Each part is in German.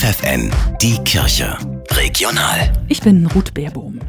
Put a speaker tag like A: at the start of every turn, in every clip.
A: FFN, die Kirche. Regional.
B: Ich bin Ruth Baerbohm.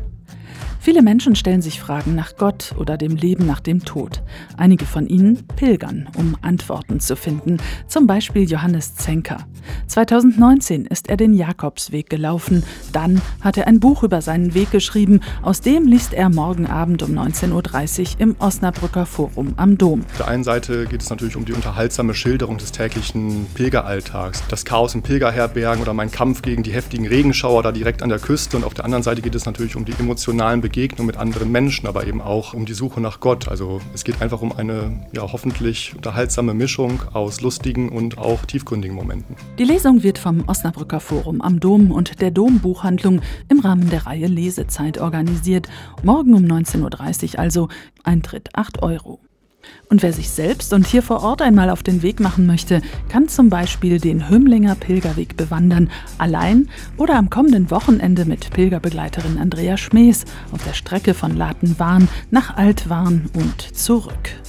B: Viele Menschen stellen sich Fragen nach Gott oder dem Leben nach dem Tod. Einige von ihnen pilgern, um Antworten zu finden. Zum Beispiel Johannes Zenker. 2019 ist er den Jakobsweg gelaufen. Dann hat er ein Buch über seinen Weg geschrieben. Aus dem liest er morgen Abend um 19.30 Uhr im Osnabrücker Forum am Dom.
C: Auf der einen Seite geht es natürlich um die unterhaltsame Schilderung des täglichen Pilgeralltags. Das Chaos in Pilgerherbergen oder mein Kampf gegen die heftigen Regenschauer da direkt an der Küste. Und auf der anderen Seite geht es natürlich um die emotionalen Begegnungen Begegnung mit anderen Menschen, aber eben auch um die Suche nach Gott. Also es geht einfach um eine ja, hoffentlich unterhaltsame Mischung aus lustigen und auch tiefgründigen Momenten.
B: Die Lesung wird vom Osnabrücker Forum am Dom und der Dombuchhandlung im Rahmen der Reihe Lesezeit organisiert. Morgen um 19.30 Uhr also Eintritt 8 Euro. Und wer sich selbst und hier vor Ort einmal auf den Weg machen möchte, kann zum Beispiel den Hümlinger Pilgerweg bewandern, allein oder am kommenden Wochenende mit Pilgerbegleiterin Andrea Schmees auf der Strecke von Latenwahn nach Altwahn und zurück.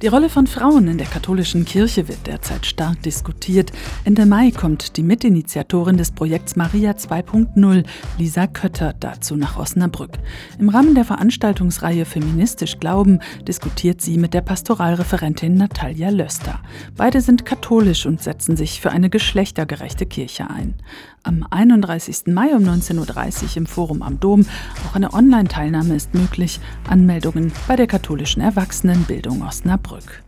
B: Die Rolle von Frauen in der katholischen Kirche wird derzeit stark diskutiert. Ende Mai kommt die Mitinitiatorin des Projekts Maria 2.0, Lisa Kötter, dazu nach Osnabrück. Im Rahmen der Veranstaltungsreihe Feministisch Glauben diskutiert sie mit der Pastoralreferentin Natalia Löster. Beide sind katholisch und setzen sich für eine geschlechtergerechte Kirche ein. Am 31. Mai um 19.30 Uhr im Forum am Dom. Auch eine Online-Teilnahme ist möglich. Anmeldungen bei der katholischen Erwachsenenbildung Osnabrück.